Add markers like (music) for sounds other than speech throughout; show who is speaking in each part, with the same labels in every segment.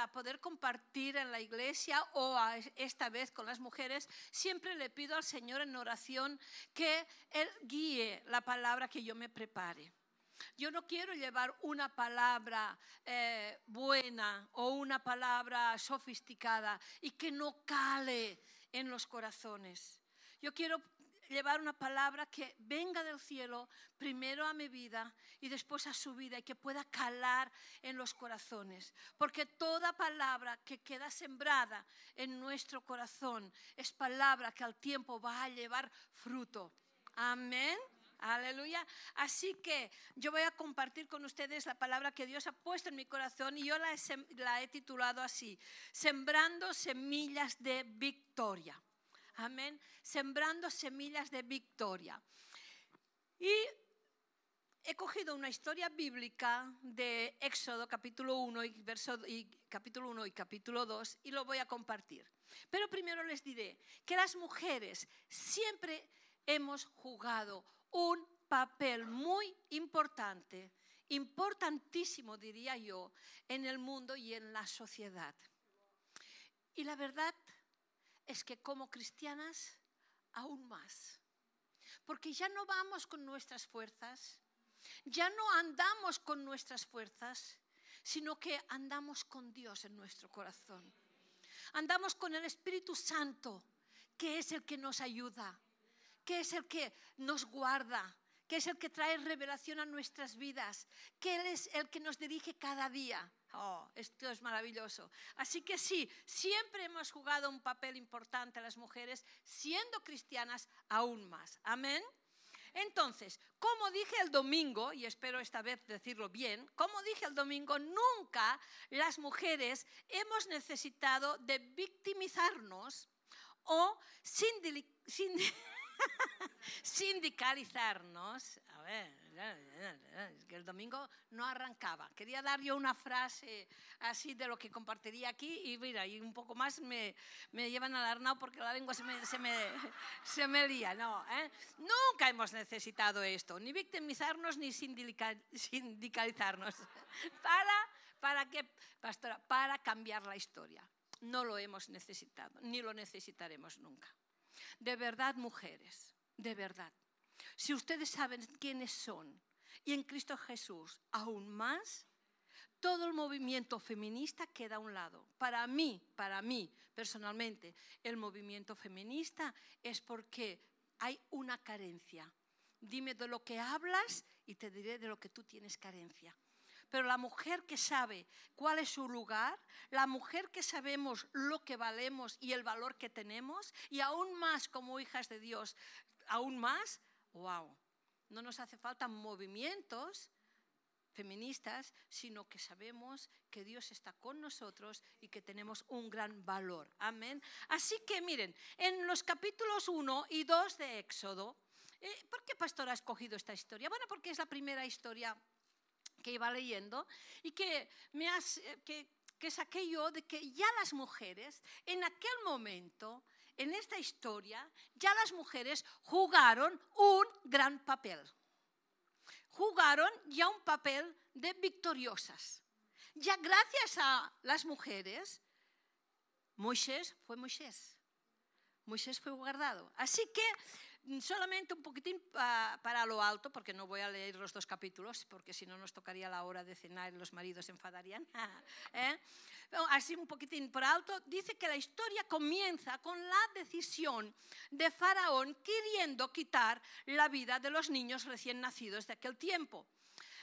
Speaker 1: para poder compartir en la iglesia o esta vez con las mujeres, siempre le pido al Señor en oración que Él guíe la palabra que yo me prepare. Yo no quiero llevar una palabra eh, buena o una palabra sofisticada y que no cale en los corazones. Yo quiero llevar una palabra que venga del cielo primero a mi vida y después a su vida y que pueda calar en los corazones. Porque toda palabra que queda sembrada en nuestro corazón es palabra que al tiempo va a llevar fruto. Amén. Aleluya. Así que yo voy a compartir con ustedes la palabra que Dios ha puesto en mi corazón y yo la he, la he titulado así, Sembrando semillas de victoria. Amén. Sembrando semillas de victoria. Y he cogido una historia bíblica de Éxodo capítulo 1 y, verso, y capítulo 1 y capítulo 2 y lo voy a compartir. Pero primero les diré que las mujeres siempre hemos jugado un papel muy importante, importantísimo diría yo, en el mundo y en la sociedad. Y la verdad es que como cristianas, aún más. Porque ya no vamos con nuestras fuerzas, ya no andamos con nuestras fuerzas, sino que andamos con Dios en nuestro corazón. Andamos con el Espíritu Santo, que es el que nos ayuda, que es el que nos guarda, que es el que trae revelación a nuestras vidas, que es el que nos dirige cada día. Oh, esto es maravilloso. Así que sí, siempre hemos jugado un papel importante las mujeres, siendo cristianas aún más. Amén. Entonces, como dije el domingo, y espero esta vez decirlo bien, como dije el domingo, nunca las mujeres hemos necesitado de victimizarnos o sin, sin (laughs) sindicalizarnos. A ver, que el domingo no arrancaba. Quería dar yo una frase así de lo que compartiría aquí y mira, y un poco más me, me llevan al arnao porque la lengua se me, se me, se me lía. No, ¿eh? Nunca hemos necesitado esto, ni victimizarnos ni sindicalizarnos. (laughs) ¿Para, para qué, pastora? Para cambiar la historia. No lo hemos necesitado, ni lo necesitaremos nunca. De verdad, mujeres, de verdad. Si ustedes saben quiénes son y en Cristo Jesús aún más, todo el movimiento feminista queda a un lado. Para mí, para mí personalmente, el movimiento feminista es porque hay una carencia. Dime de lo que hablas y te diré de lo que tú tienes carencia pero la mujer que sabe cuál es su lugar, la mujer que sabemos lo que valemos y el valor que tenemos, y aún más como hijas de Dios, aún más, wow, no nos hace falta movimientos feministas, sino que sabemos que Dios está con nosotros y que tenemos un gran valor. Amén. Así que miren, en los capítulos 1 y 2 de Éxodo, eh, ¿por qué pastor ha escogido esta historia? Bueno, porque es la primera historia que iba leyendo y que, me eh, que, que saqué yo de que ya las mujeres, en aquel momento, en esta historia, ya las mujeres jugaron un gran papel. Jugaron ya un papel de victoriosas. Ya gracias a las mujeres, Moisés fue Moisés. Moisés fue guardado. Así que solamente un poquitín para lo alto, porque no voy a leer los dos capítulos, porque si no nos tocaría la hora de cenar y los maridos se enfadarían. (laughs) ¿eh? Así un poquitín por alto, dice que la historia comienza con la decisión de Faraón queriendo quitar la vida de los niños recién nacidos de aquel tiempo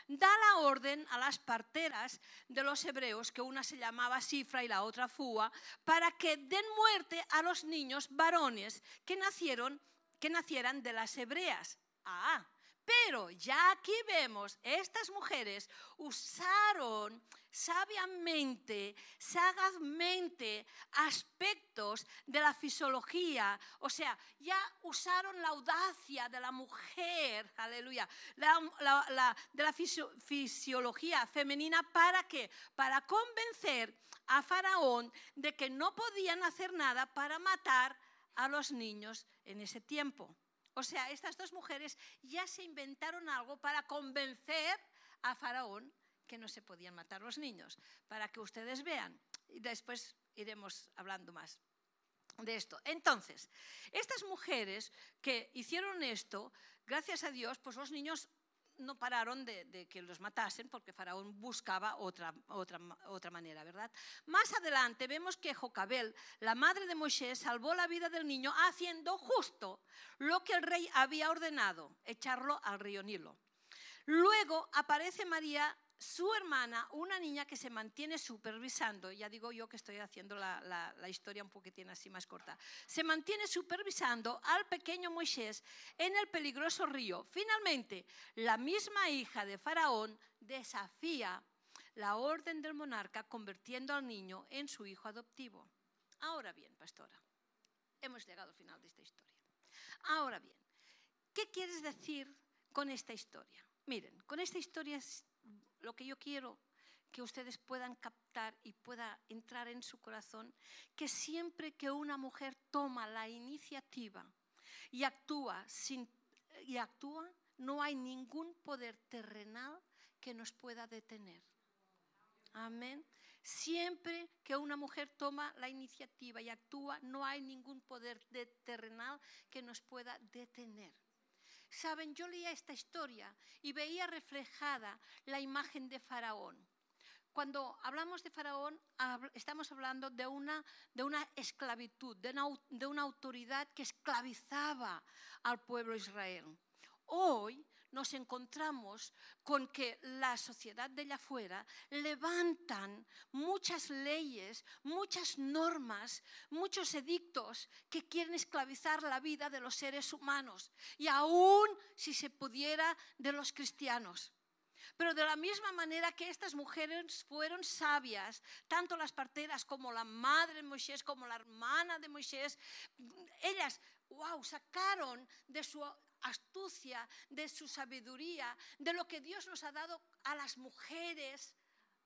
Speaker 1: da la orden a las parteras de los hebreos, que una se llamaba Sifra y la otra Fua, para que den muerte a los niños varones que nacieron que nacieran de las hebreas. Ah, pero ya aquí vemos, estas mujeres usaron sabiamente, sagazmente aspectos de la fisiología, o sea, ya usaron la audacia de la mujer, aleluya, de la fisiología femenina, ¿para qué? Para convencer a Faraón de que no podían hacer nada para matar a los niños en ese tiempo. O sea, estas dos mujeres ya se inventaron algo para convencer a Faraón que no se podían matar los niños. Para que ustedes vean, y después iremos hablando más de esto. Entonces, estas mujeres que hicieron esto, gracias a Dios, pues los niños no pararon de, que los matasen porque Faraón buscaba otra, otra, otra manera, ¿verdad? Más adelante vemos que Jocabel, la madre de Moisés, salvó la vida del niño haciendo justo lo que el rey había ordenado, echarlo al río Nilo. Luego aparece María su hermana, una niña que se mantiene supervisando, ya digo yo que estoy haciendo la, historia un poquitín así más corta, se mantiene supervisando al pequeño Moisés en el peligroso río. Finalmente, la misma hija de Faraón desafía la orden del monarca convirtiendo al niño en su hijo adoptivo. Ahora bien, pastora, hemos llegado al final de esta historia. Ahora bien, ¿qué quieres decir con esta historia? Miren, con esta historia lo que yo quiero que ustedes puedan captar y pueda entrar en su corazón, que siempre que una mujer toma la iniciativa y actúa, y actúa no hay ningún poder terrenal que nos pueda detener. Amén. Siempre que una mujer toma la iniciativa y actúa, no hay ningún poder terrenal que nos pueda detener. Saben, yo leía esta historia y veía reflejada la imagen de Faraón. Cuando hablamos de Faraón, estamos hablando de una, de una esclavitud, de una, de una autoridad que esclavizaba al pueblo Israel. Hoy nos encontramos con que la sociedad de allá afuera levantan muchas leyes, muchas normas, muchos edictos que quieren esclavizar la vida de los seres humanos y aún si se pudiera de los cristianos. Pero de la misma manera que estas mujeres fueron sabias, tanto las parteras como la madre de Moisés, como la hermana de Moisés, ellas, wow, sacaron de su astucia, de su sabiduría, de lo que Dios nos ha dado a las mujeres,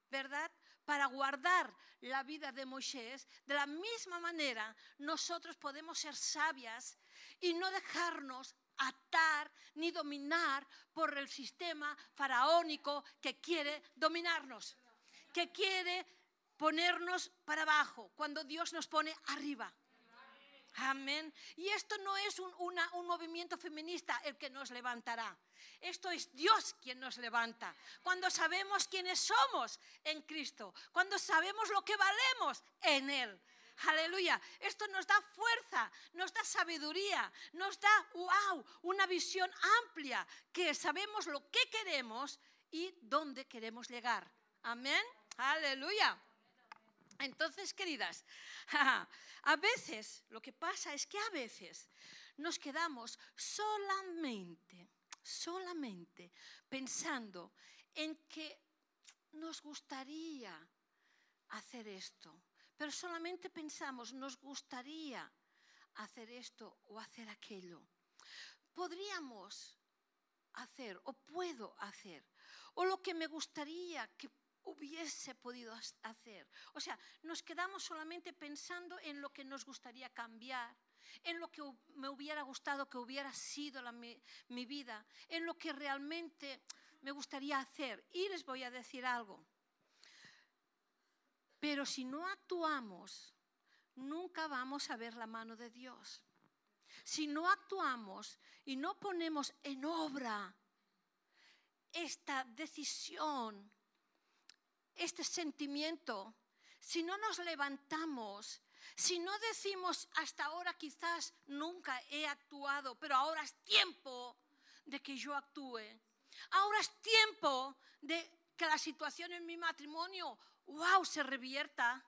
Speaker 1: ¿verdad? Para guardar la vida de Moisés, de la misma manera nosotros podemos ser sabias y no dejarnos atar ni dominar por el sistema faraónico que quiere dominarnos, que quiere ponernos para abajo cuando Dios nos pone arriba. Amén. Y esto no es un, un, movimiento feminista el que nos levantará. Esto es Dios quien nos levanta. Cuando sabemos quiénes somos en Cristo. Cuando sabemos lo que valemos en Él. Aleluya. Esto nos da fuerza, nos da sabiduría, nos da, wow, una visión amplia, que sabemos lo que queremos y dónde queremos llegar. Amén. Aleluya. Entonces, queridas, (laughs) a veces lo que pasa es que a veces nos quedamos solamente, solamente pensando en que nos gustaría hacer esto, pero solamente pensamos, nos gustaría hacer esto o hacer aquello. Podríamos hacer o puedo hacer, o lo que me gustaría que hubiese podido hacer. O sea, nos quedamos solamente pensando en lo que nos gustaría cambiar, en lo que me hubiera gustado que hubiera sido mi, vida, en lo que realmente me gustaría hacer. Y les voy a decir algo. Pero si no actuamos, nunca vamos a ver la mano de Dios. Si no actuamos y no ponemos en obra esta decisión, este sentimiento, si no nos levantamos, si no decimos hasta ahora quizás nunca he actuado, pero ahora es tiempo de que yo actúe, ahora es tiempo de que la situación en mi matrimonio, wow, se revierta.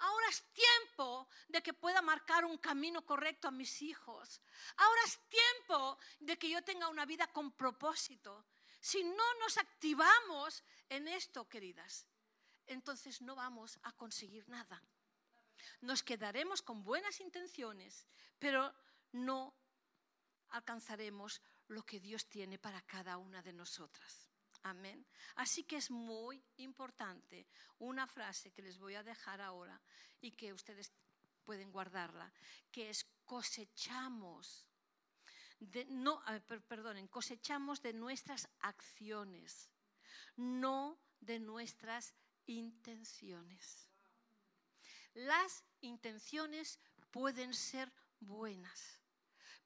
Speaker 1: Ahora es tiempo de que pueda marcar un camino correcto a mis hijos. Ahora es tiempo de que yo tenga una vida con propósito. Si no nos activamos en esto, queridas, entonces no vamos a conseguir nada. Nos quedaremos con buenas intenciones, pero no alcanzaremos lo que Dios tiene para cada una de nosotras. Amén. Así que es muy importante una frase que les voy a dejar ahora y que ustedes pueden guardarla, que es cosechamos, no, perdonen, cosechamos de nuestras acciones, no de nuestras intenciones. las intenciones pueden ser buenas,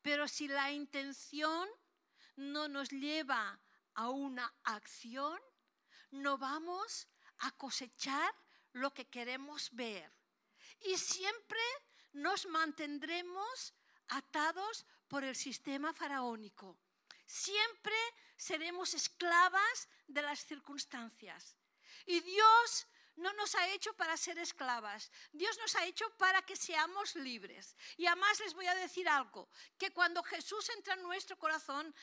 Speaker 1: pero si la intención no nos lleva a una acción, no vamos a cosechar lo que queremos ver. Y siempre nos mantendremos atados por el sistema faraónico. Siempre seremos esclavas de las circunstancias. Y Dios no nos ha hecho para ser esclavas. Dios nos ha hecho para que seamos libres. Y además les voy a decir algo, que cuando Jesús entra en nuestro corazón,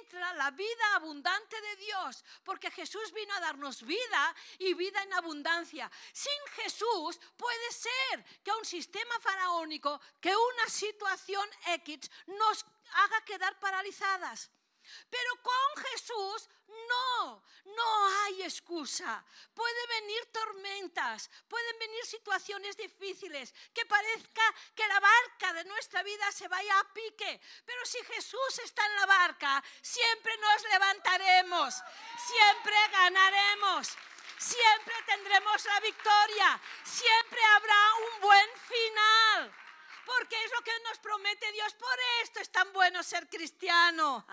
Speaker 1: entra la vida abundante de Dios, porque Jesús vino a darnos vida y vida en abundancia. Sin Jesús puede ser que un sistema faraónico, que una situación X nos haga quedar paralizadas. Pero con Jesús no, no hay excusa. Puede venir tormentas, pueden venir situaciones difíciles, que parezca que la barca de nuestra vida se vaya a pique. Pero si Jesús está en la barca, siempre nos levantaremos, siempre ganaremos. Siempre tendremos la victoria, siempre habrá un buen final porque es lo que nos promete Dios. Por esto es tan bueno ser cristiano.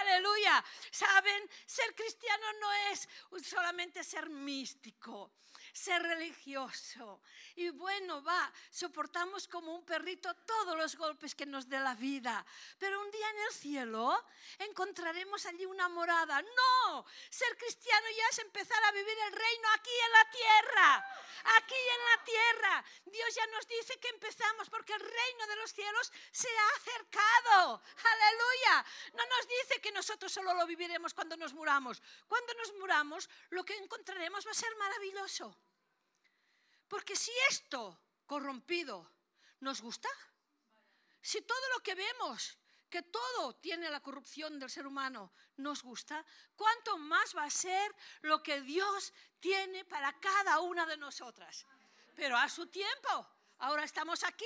Speaker 1: Aleluya. Saben, ser cristiano no es solamente ser místico ser religioso. Y bueno, va, soportamos como un perrito todos los golpes que nos dé la vida. Pero un día en el cielo encontraremos allí una morada. No, ser cristiano ya es empezar a vivir el reino aquí en la tierra. Aquí en la tierra. Dios ya nos dice que empezamos porque el reino de los cielos se ha acercado. Aleluya. No nos dice que nosotros solo lo viviremos cuando nos muramos. Cuando nos muramos, lo que encontraremos va a ser maravilloso. Porque si esto corrompido nos gusta, si todo lo que vemos, que todo tiene la corrupción del ser humano, nos gusta, ¿cuánto más va a ser lo que Dios tiene para cada una de nosotras? Pero a su tiempo, ahora estamos aquí,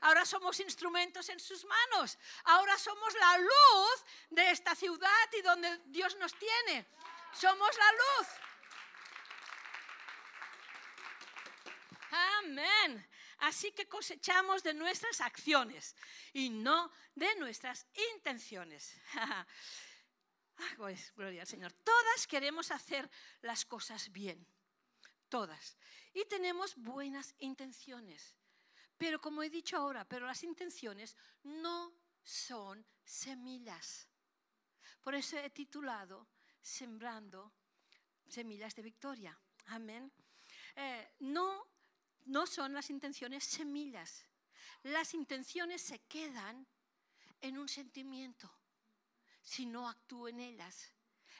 Speaker 1: ahora somos instrumentos en sus manos, ahora somos la luz de esta ciudad y donde Dios nos tiene. Somos la luz. Amén. Así que cosechamos de nuestras acciones y no de nuestras intenciones. (laughs) pues, gloria al Señor. Todas queremos hacer las cosas bien. Todas. Y tenemos buenas intenciones. Pero como he dicho ahora, pero las intenciones no son semillas. Por eso he titulado Sembrando semillas de victoria. Amén. Eh, no no son las intenciones semillas. Las intenciones se quedan en un sentimiento si no actúo en ellas.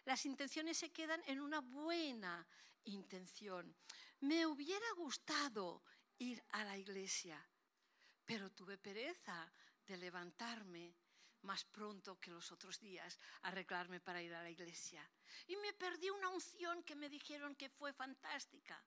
Speaker 1: Las intenciones se quedan en una buena intención. Me hubiera gustado ir a la iglesia, pero tuve pereza de levantarme más pronto que los otros días, arreglarme para ir a la iglesia. Y me perdí una unción que me dijeron que fue fantástica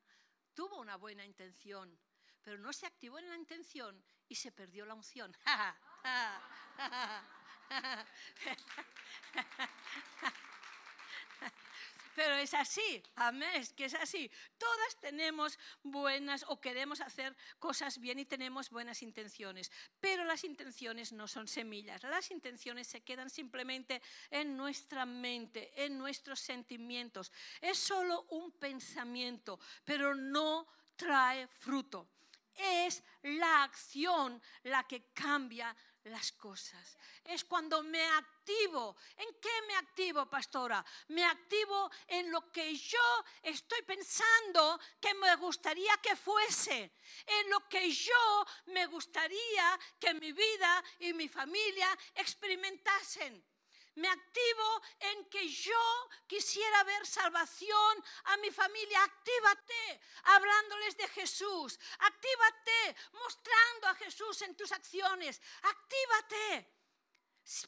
Speaker 1: tuvo una buena intención, pero no se activó en la intención y se perdió la unción. (laughs) (laughs) Pero es así, amén, es que es así. Todas tenemos buenas o queremos hacer cosas bien y tenemos buenas intenciones, pero las intenciones no son semillas. Las intenciones se quedan simplemente en nuestra mente, en nuestros sentimientos. Es solo un pensamiento, pero no trae fruto. Es la acción la que cambia las cosas. Es cuando me activo. ¿En qué me activo, pastora? Me activo en lo que yo estoy pensando que me gustaría que fuese. En lo que yo me gustaría que mi vida y mi familia experimentasen me activo en que yo quisiera ver salvación a mi familia. Actívate hablándoles de Jesús. Actívate mostrando a Jesús en tus acciones. Actívate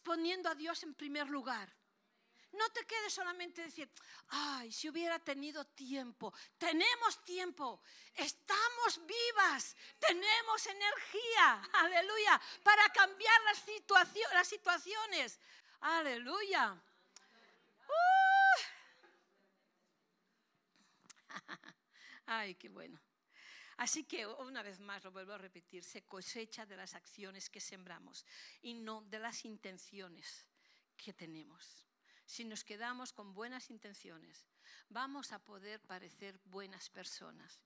Speaker 1: poniendo a Dios en primer lugar. No te quedes solamente decir, ay, si hubiera tenido tiempo. Tenemos tiempo, estamos vivas, tenemos energía, aleluya, para cambiar las, las situaciones. Aleluya. Uh. (laughs) Ay, qué bueno. Así que una vez más lo vuelvo a repetir, se cosecha de las acciones que sembramos y no de las intenciones que tenemos. Si nos quedamos con buenas intenciones, vamos a poder parecer buenas personas.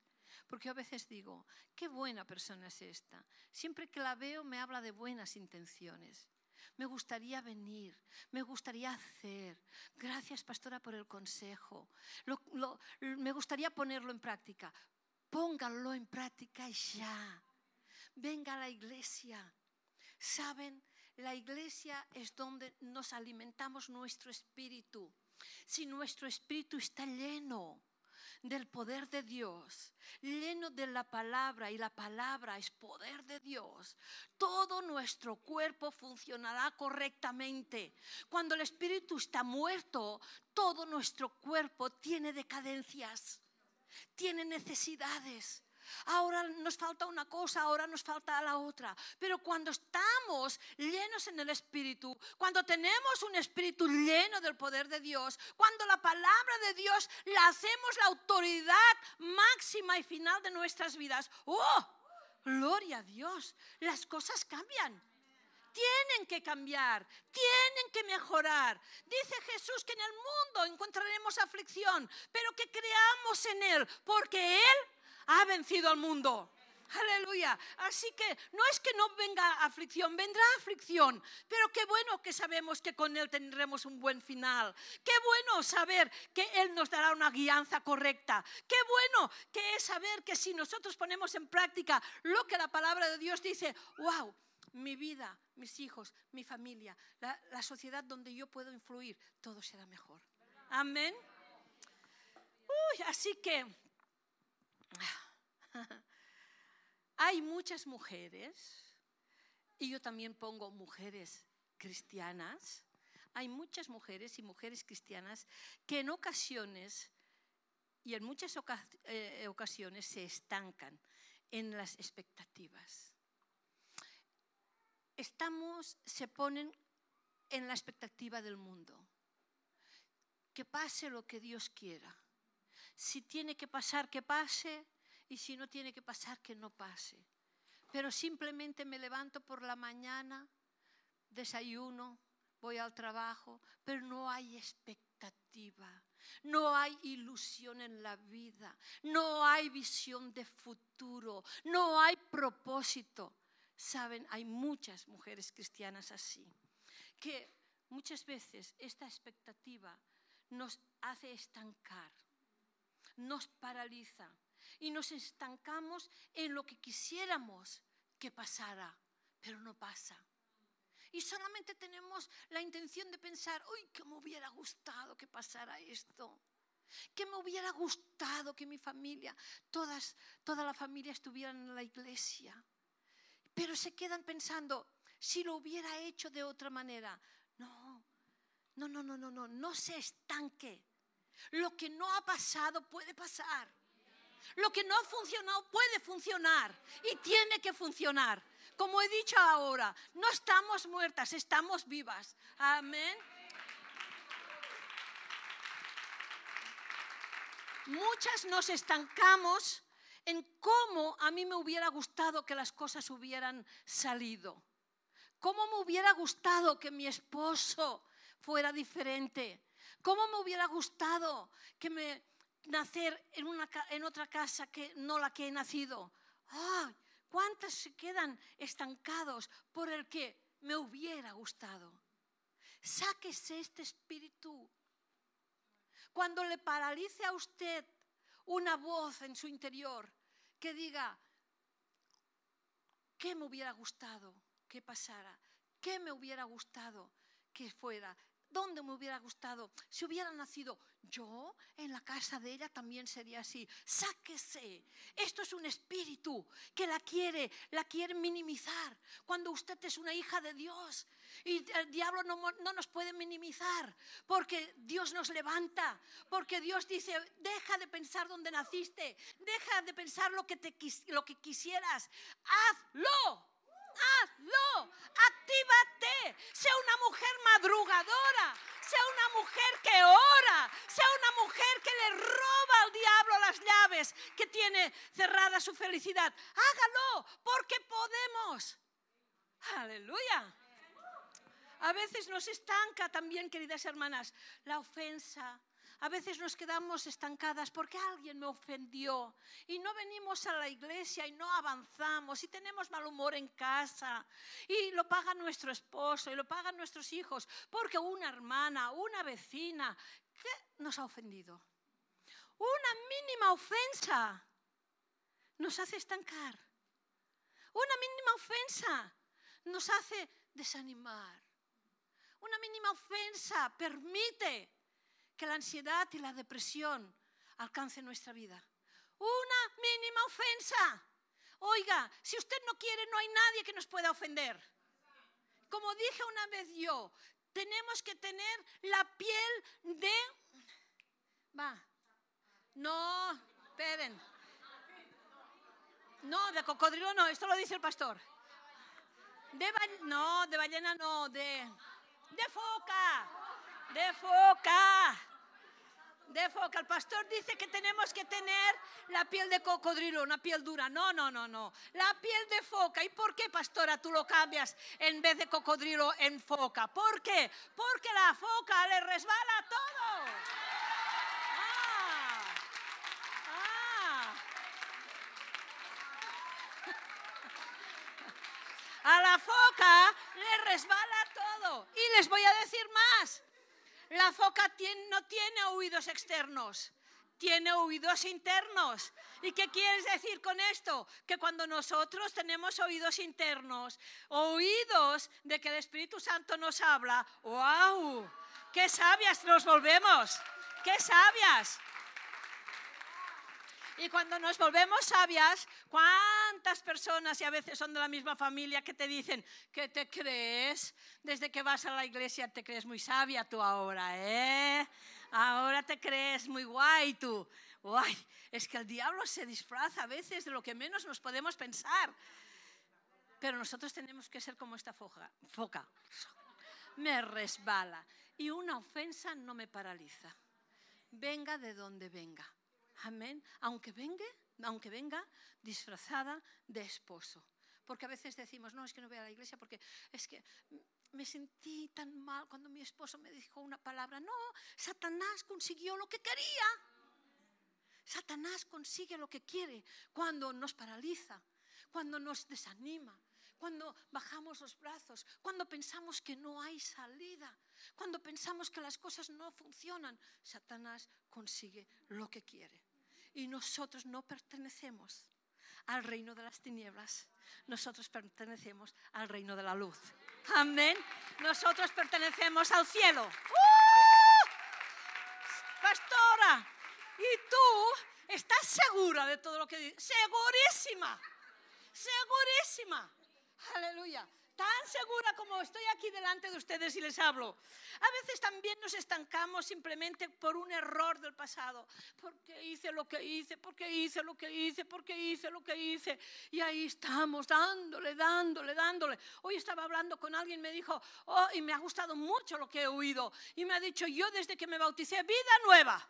Speaker 1: Porque a veces digo, qué buena persona es esta. Siempre que la veo me habla de buenas intenciones. Me gustaría venir, me gustaría hacer. Gracias, pastora, por el consejo. me gustaría ponerlo en práctica. Pónganlo en práctica ya. Venga a la iglesia. ¿Saben? La iglesia es donde nos alimentamos nuestro espíritu. Si nuestro espíritu está lleno del poder de Dios, lleno de la palabra y la palabra es poder de Dios, todo nuestro cuerpo funcionará correctamente. Cuando el espíritu está muerto, todo nuestro cuerpo tiene decadencias, tiene necesidades. Ahora nos falta una cosa, ahora nos falta la otra. Pero cuando estamos llenos en el Espíritu, cuando tenemos un Espíritu lleno del poder de Dios, cuando la palabra de Dios la hacemos la autoridad máxima y final de nuestras vidas, ¡oh! Gloria a Dios, las cosas cambian tienen que cambiar, tienen que mejorar. Dice Jesús que en el mundo encontraremos aflicción, pero que creamos en Él, porque Él ha vencido al mundo. Aleluya. Así que no es que no venga aflicción, vendrá aflicción. Pero qué bueno que sabemos que con Él tendremos un buen final. Qué bueno saber que Él nos dará una guianza correcta. Qué bueno que es saber que si nosotros ponemos en práctica lo que la palabra de Dios dice, wow, mi vida, mis hijos, mi familia, la, la sociedad donde yo puedo influir, todo será mejor. Amén. Uy, así que Hay muchas mujeres, y yo también pongo mujeres cristianas, hay muchas mujeres y mujeres cristianas que en ocasiones y en muchas eh, ocasiones se estancan en las expectativas. Estamos, se ponen en la expectativa del mundo. Que pase lo que Dios quiera. Si tiene que pasar, que pase y si no tiene que pasar, que no pase. Pero simplemente me levanto por la mañana, desayuno, voy al trabajo, pero no hay expectativa, no hay ilusión en la vida, no hay visión de futuro, no hay propósito. Saben, hay muchas mujeres cristianas así, que muchas veces esta expectativa nos hace estancar, nos paraliza y nos estancamos en lo que quisiéramos que pasara, pero no pasa. Y solamente tenemos la intención de pensar, uy, que me hubiera gustado que pasara esto. Que me hubiera gustado que mi familia, todas, toda la familia estuvieran en la iglesia. Pero se quedan pensando, si lo hubiera hecho de otra manera. No, no, no, no, no, no se estanque. Lo que no ha pasado puede pasar. Lo que no ha funcionado puede funcionar y tiene que funcionar. Como he dicho ahora, no estamos muertas, estamos vivas. Amén. Muchas nos estancamos en cómo a mí me hubiera gustado que las cosas hubieran salido. Cómo me hubiera gustado que mi esposo fuera diferente. Cómo me hubiera gustado que me nacer en, una, en otra casa que no la que he nacido. ¡Ay! ¿Cuántas se quedan estancados por el que me hubiera gustado? Sáquese este espíritu. Cuando le paralice a usted una voz en su interior que diga, ¿qué me hubiera gustado que pasara? ¿Qué me hubiera gustado que fuera? ¿Dónde me hubiera gustado? Si hubiera nacido yo en la casa de ella también sería así. Sáquese. Esto es un espíritu que la quiere, la quiere minimizar. Cuando usted es una hija de Dios y el diablo no, no nos puede minimizar porque Dios nos levanta, porque Dios dice, deja de pensar dónde naciste, deja de pensar lo que, te, lo que quisieras, hazlo hazlo, actívate, sea una mujer madrugadora, sea una mujer que ora, sea una mujer que le roba al diablo las llaves que tiene cerrada su felicidad. Hágalo porque podemos. Aleluya. A veces nos estanca también, queridas hermanas, la ofensa, a veces nos quedamos estancadas porque alguien me ofendió y no venimos a la iglesia y no avanzamos y tenemos mal humor en casa y lo paga nuestro esposo y lo pagan nuestros hijos porque una hermana, una vecina, ¿qué nos ha ofendido? Una mínima ofensa nos hace estancar. Una mínima ofensa nos hace desanimar. Una mínima ofensa permite que la ansiedad y la depresión alcancen nuestra vida. Una mínima ofensa. Oiga, si usted no quiere, no hay nadie que nos pueda ofender. Como dije una vez yo, tenemos que tener la piel de... Va. No, esperen. No, de cocodrilo no, esto lo dice el pastor. De no, de ballena no, de, de foca. De foca de foca. El pastor dice que tenemos que tener la piel de cocodrilo, una piel dura. No, no, no, no. La piel de foca. ¿Y por qué, pastora, tú lo cambias en vez de cocodrilo en foca? ¿Por qué? Porque la foca le resbala todo. Ah, ah. (laughs) A la foca le resbala todo. Y les voy a decir más. La foca no tiene oídos externos, tiene oídos internos. ¿Y qué quieres decir con esto? Que cuando nosotros tenemos oídos internos, oídos de que el Espíritu Santo nos habla, ¡wow! ¡Qué sabias nos volvemos! ¡Qué sabias! Y cuando nos volvemos sabias, ¿cuántas personas, y a veces son de la misma familia, que te dicen, ¿qué te crees? Desde que vas a la iglesia te crees muy sabia tú ahora, ¿eh? Ahora te crees muy guay tú. Guay, es que el diablo se disfraza a veces de lo que menos nos podemos pensar. Pero nosotros tenemos que ser como esta foca. foca. Me resbala. Y una ofensa no me paraliza. Venga de donde venga. Amén. Aunque venga, aunque venga disfrazada de esposo. Porque a veces decimos, no, es que no voy a la iglesia porque es que me sentí tan mal cuando mi esposo me dijo una palabra. No, Satanás consiguió lo que quería. Satanás consigue lo que quiere cuando nos paraliza, cuando nos desanima, cuando bajamos los brazos, cuando pensamos que no hay salida, cuando pensamos que las cosas no funcionan. Satanás consigue lo que quiere y nosotros no pertenecemos al reino de las tinieblas. Nosotros pertenecemos al reino de la luz. Amén. Nosotros pertenecemos al cielo. ¡Uh! Pastora, ¿y tú estás segura de todo lo que dices? Segurísima. Segurísima. Aleluya tan segura como estoy aquí delante de ustedes y les hablo. A veces también nos estancamos simplemente por un error del pasado. Porque hice lo que hice, porque hice lo que hice, porque hice lo que hice. Y ahí estamos dándole, dándole, dándole. Hoy estaba hablando con alguien, me dijo, oh, y me ha gustado mucho lo que he oído. Y me ha dicho, yo desde que me bauticé, vida nueva,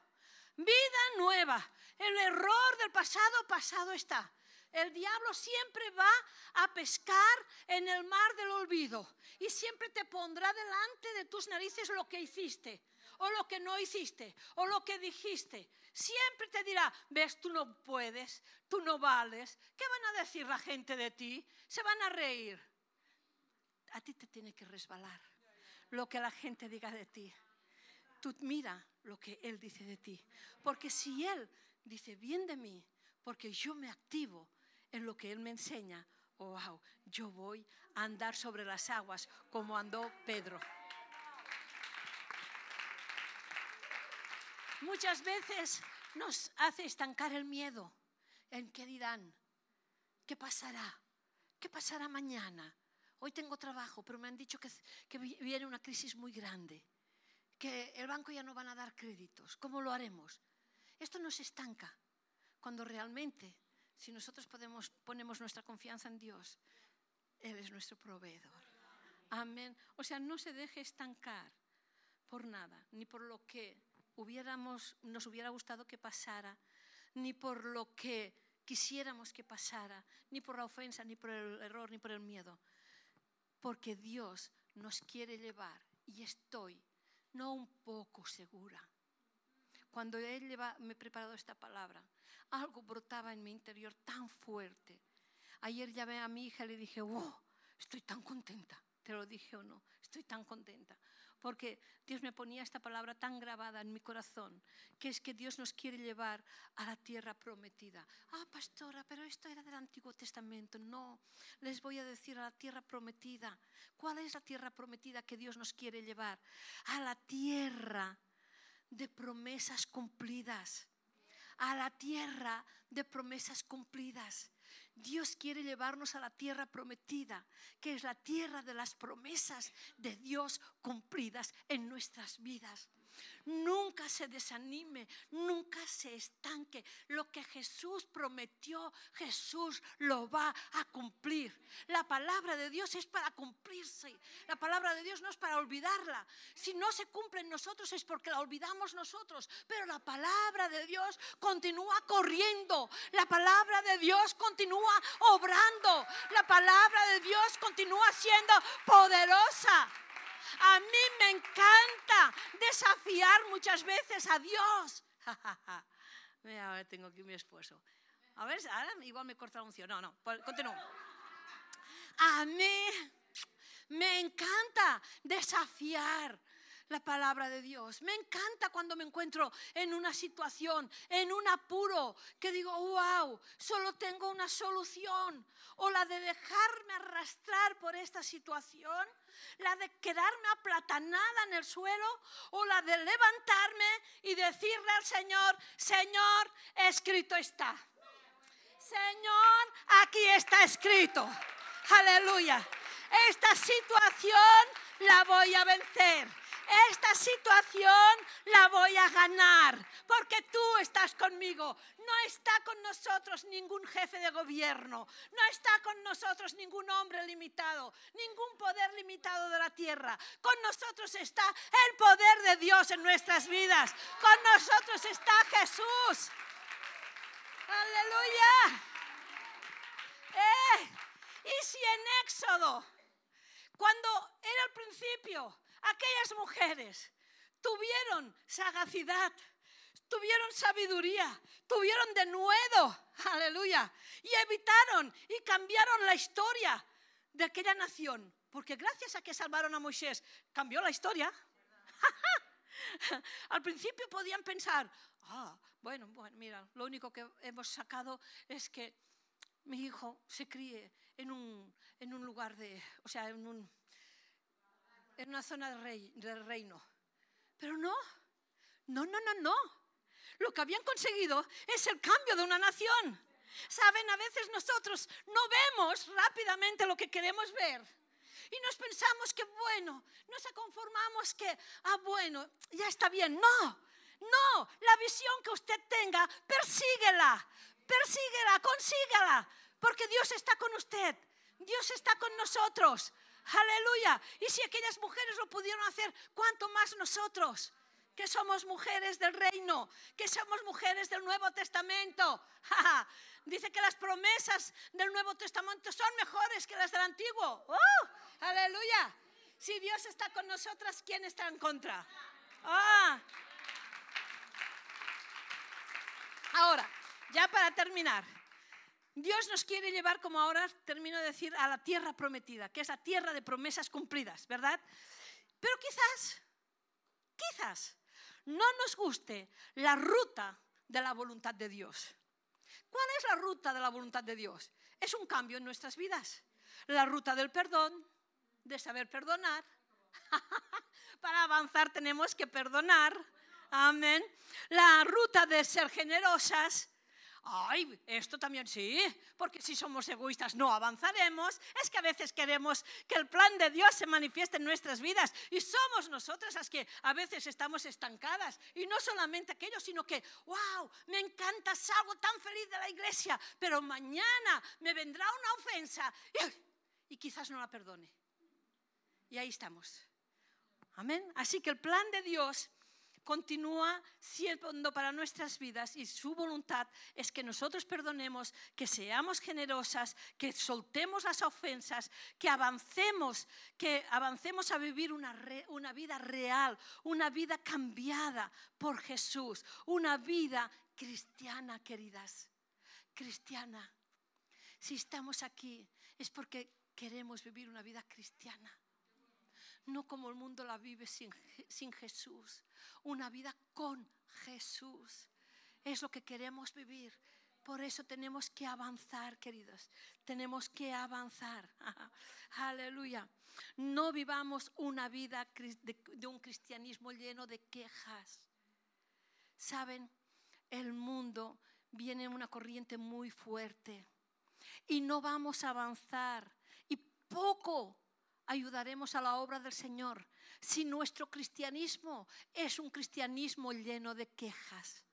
Speaker 1: vida nueva. El error del pasado, pasado está. El diablo siempre va a pescar en el mar del olvido y siempre te pondrá delante de tus narices lo que hiciste o lo que no hiciste o lo que dijiste. Siempre te dirá, ves, tú no puedes, tú no vales. ¿Qué van a decir la gente de ti? Se van a reír. A ti te tiene que resbalar lo que la gente diga de ti. Tú mira lo que Él dice de ti. Porque si Él dice bien de mí, porque yo me activo en lo que Él me enseña, wow, yo voy a andar sobre las aguas como andó Pedro. Muchas veces nos hace estancar el miedo. ¿En qué dirán? ¿Qué pasará? ¿Qué pasará mañana? Hoy tengo trabajo, pero me han dicho que, que viene una crisis muy grande, que el banco ya no van a dar créditos. ¿Cómo lo haremos? Esto nos estanca cuando realmente si nosotros podemos, ponemos nuestra confianza en Dios, Él es nuestro proveedor. Amén. O sea, no se deje estancar por nada, ni por lo que hubiéramos, nos hubiera gustado que pasara, ni por lo que quisiéramos que pasara, ni por la ofensa, ni por el error, ni por el miedo. Porque Dios nos quiere llevar, y estoy no un poco segura. Cuando Él me he preparado esta palabra, algo brotaba en mi interior tan fuerte. Ayer llamé a mi hija y le dije, wow, estoy tan contenta. Te lo dije o no, estoy tan contenta porque Dios me ponía esta palabra tan grabada en mi corazón, que es que Dios nos quiere llevar a la tierra prometida. Ah, pastora, pero esto era del Antiguo Testamento. No, les voy a decir a la tierra prometida. ¿Cuál es la tierra prometida que Dios nos quiere llevar? A la tierra de promesas cumplidas. A la tierra de promesas cumplidas. Dios quiere llevarnos a la tierra prometida, que es la tierra de las promesas de Dios cumplidas en nuestras vidas. Nunca se desanime, nunca se estanque. Lo que Jesús prometió, Jesús lo va a cumplir. La palabra de Dios es para cumplirse. La palabra de Dios no es para olvidarla. Si no se cumple en nosotros es porque la olvidamos nosotros. Pero la palabra de Dios continúa corriendo. La palabra de Dios continúa obrando. La palabra de Dios continúa siendo poderosa. A mí me encanta desafiar muchas veces a Dios. (laughs) Mira, tengo aquí mi esposo. A ver, ahora igual me corta la unción. No, no, continúo. A mí me encanta desafiar la palabra de Dios. Me encanta cuando me encuentro en una situación, en un apuro, que digo, wow, solo tengo una solución. O la de dejarme arrastrar por esta situación, la de quedarme aplatanada en el suelo, o la de levantarme y decirle al Señor, Señor, escrito está. Señor, aquí está escrito. Aleluya. Esta situación la voy a vencer esta situación la voy a ganar, porque tú estás conmigo. No está con nosotros ningún jefe de gobierno, no está con nosotros ningún hombre limitado, ningún poder limitado de la tierra. Con nosotros está el poder de Dios en nuestras vidas. Con nosotros está Jesús. Aleluya. Eh, y si en Éxodo, principio, aquellas mujeres tuvieron sagacidad, tuvieron sabiduría, tuvieron denuedo, aleluya, y evitaron y cambiaron la historia de aquella nación, porque gracias a que salvaron a Moisés, cambió la historia. (laughs) Al principio podían pensar, ah, bueno, bueno, mira, lo único que hemos sacado es que mi hijo se críe en un, en un lugar de, o sea, en un, en una zona del, rey, del reino. Pero no, no, no, no, no. Lo que habían conseguido es el cambio de una nación. Saben, a veces nosotros no vemos rápidamente lo que queremos ver. Y nos pensamos que, bueno, nos conformamos que, ah, bueno, ya está bien. No, no, la visión que usted tenga, persíguela, persíguela, consíguela, porque Dios está con usted, Dios está con nosotros. Aleluya. Y si aquellas mujeres lo pudieron hacer, ¿cuánto más nosotros? Que somos mujeres del reino, que somos mujeres del Nuevo Testamento. (laughs) Dice que las promesas del Nuevo Testamento son mejores que las del Antiguo. ¡Oh! Aleluya. Si Dios está con nosotras, ¿quién está en contra? Ah. Ahora, ya para terminar. Dios nos quiere llevar, como ahora termino de decir, a la tierra prometida, que es la tierra de promesas cumplidas, ¿verdad? Pero quizás, quizás no nos guste la ruta de la voluntad de Dios. ¿Cuál es la ruta de la voluntad de Dios? Es un cambio en nuestras vidas. La ruta del perdón, de saber perdonar. (laughs) Para avanzar tenemos que perdonar. Amén. La ruta de ser generosas, ay, esto también sí, porque si somos egoístas no avanzaremos. Es que a veces queremos que el plan de Dios se manifieste en nuestras vidas y somos nosotras las que a veces estamos estancadas. Y no solamente aquello, sino que, wow, me encanta, salgo tan feliz de la iglesia, pero mañana me vendrá una ofensa y, y quizás no la perdone. Y ahí estamos. Amén. Así que el plan de Dios continúa siendo para nuestras vidas y su voluntad es que nosotros perdonemos, que seamos generosas, que soltemos las ofensas, que avancemos, que avancemos a vivir una, una vida real, una vida cambiada por Jesús, una vida cristiana, queridas, cristiana. Si estamos aquí es porque queremos vivir una vida cristiana no como el mundo la vive sin, sin Jesús, una vida con Jesús. Es lo que queremos vivir. Por eso tenemos que avanzar, queridos. Tenemos que avanzar. (laughs) Aleluya. No vivamos una vida de, un cristianismo lleno de quejas. Saben, el mundo viene en una corriente muy fuerte y no vamos a avanzar. Y poco ayudaremos a la obra del Señor si nuestro cristianismo es un cristianismo lleno de quejas.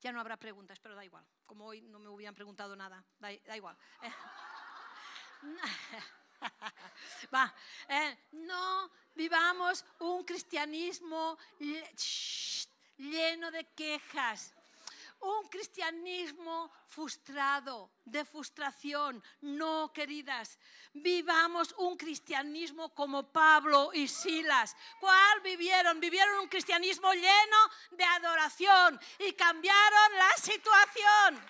Speaker 1: Ya no habrá preguntas, pero da igual. Como hoy no me hubieran preguntado nada, da, igual. (laughs) Va, eh, no vivamos un cristianismo lleno de quejas un cristianismo frustrado, de frustración. No, queridas, vivamos un cristianismo como Pablo y Silas. ¿Cuál vivieron? Vivieron un cristianismo lleno de adoración y cambiaron la situación.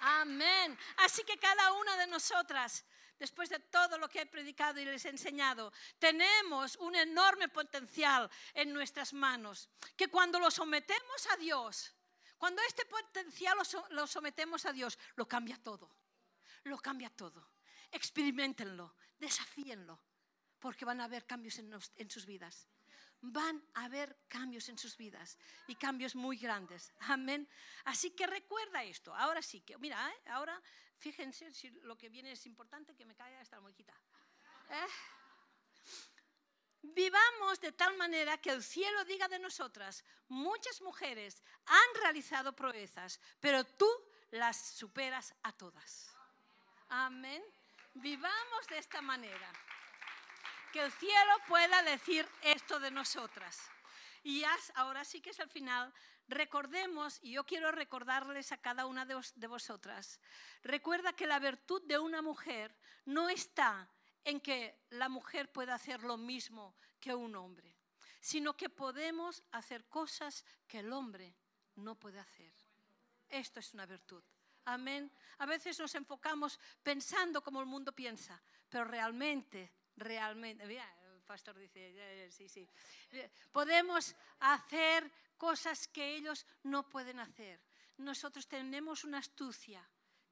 Speaker 1: Amén. Así que cada una de nosotras después de todo lo que he predicado y les he enseñado, tenemos un enorme potencial en nuestras manos, que cuando lo sometemos a Dios, cuando este potencial lo, sometemos a Dios, lo cambia todo, lo cambia todo. Experimentenlo, desafíenlo, porque van a haber cambios en sus vidas van a haber cambios en sus vidas y cambios muy grandes. Amén. Así que recuerda esto. Ahora sí que, mira, ¿eh? ahora fíjense si lo que viene es importante que me caiga esta muequita. ¿Eh? Vivamos de tal manera que el cielo diga de nosotras, muchas mujeres han realizado proezas, pero tú las superas a todas. Amén. Vivamos de esta manera que el cielo pueda decir esto de nosotras. Y ahora sí que es el final. Recordemos, y yo quiero recordarles a cada una de, vosotras, recuerda que la virtud de una mujer no está en que la mujer pueda hacer lo mismo que un hombre, sino que podemos hacer cosas que el hombre no puede hacer. Esto es una virtud. Amén. A veces nos enfocamos pensando como el mundo piensa, pero realmente realmente. Pastor dice, sí, sí. Podemos hacer cosas que ellos no pueden hacer. Nosotros tenemos una astucia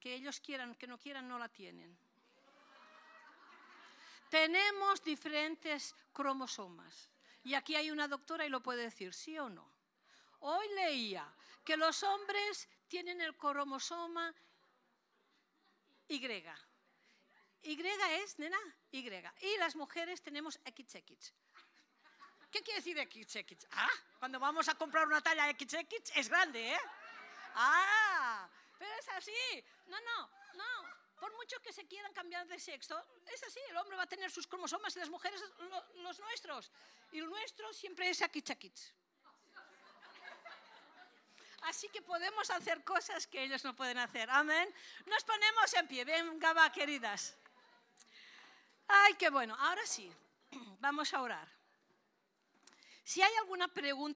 Speaker 1: que ellos quieran, que no quieran, no la tienen. Tenemos diferentes cromosomas. Y aquí hay una doctora y lo puede decir, sí o no. Hoy leía que los hombres tienen el cromosoma Y. Y es, nena, Y. Y las mujeres tenemos XX. ¿Qué quiere decir XX? Ah, cuando vamos a comprar una talla XX es grande, ¿eh? Ah, pero es así. No, no, no. Por mucho que se quieran cambiar de sexo, es así. El hombre va a tener sus cromosomas y las mujeres los nuestros. Y el nuestro siempre es XX. Así que podemos hacer cosas que ellos no pueden hacer. Amén. Nos ponemos en pie. Venga, va, queridas. Ay, qué bueno. Ahora sí, (clears throat) vamos a orar. Si hay alguna pregunta...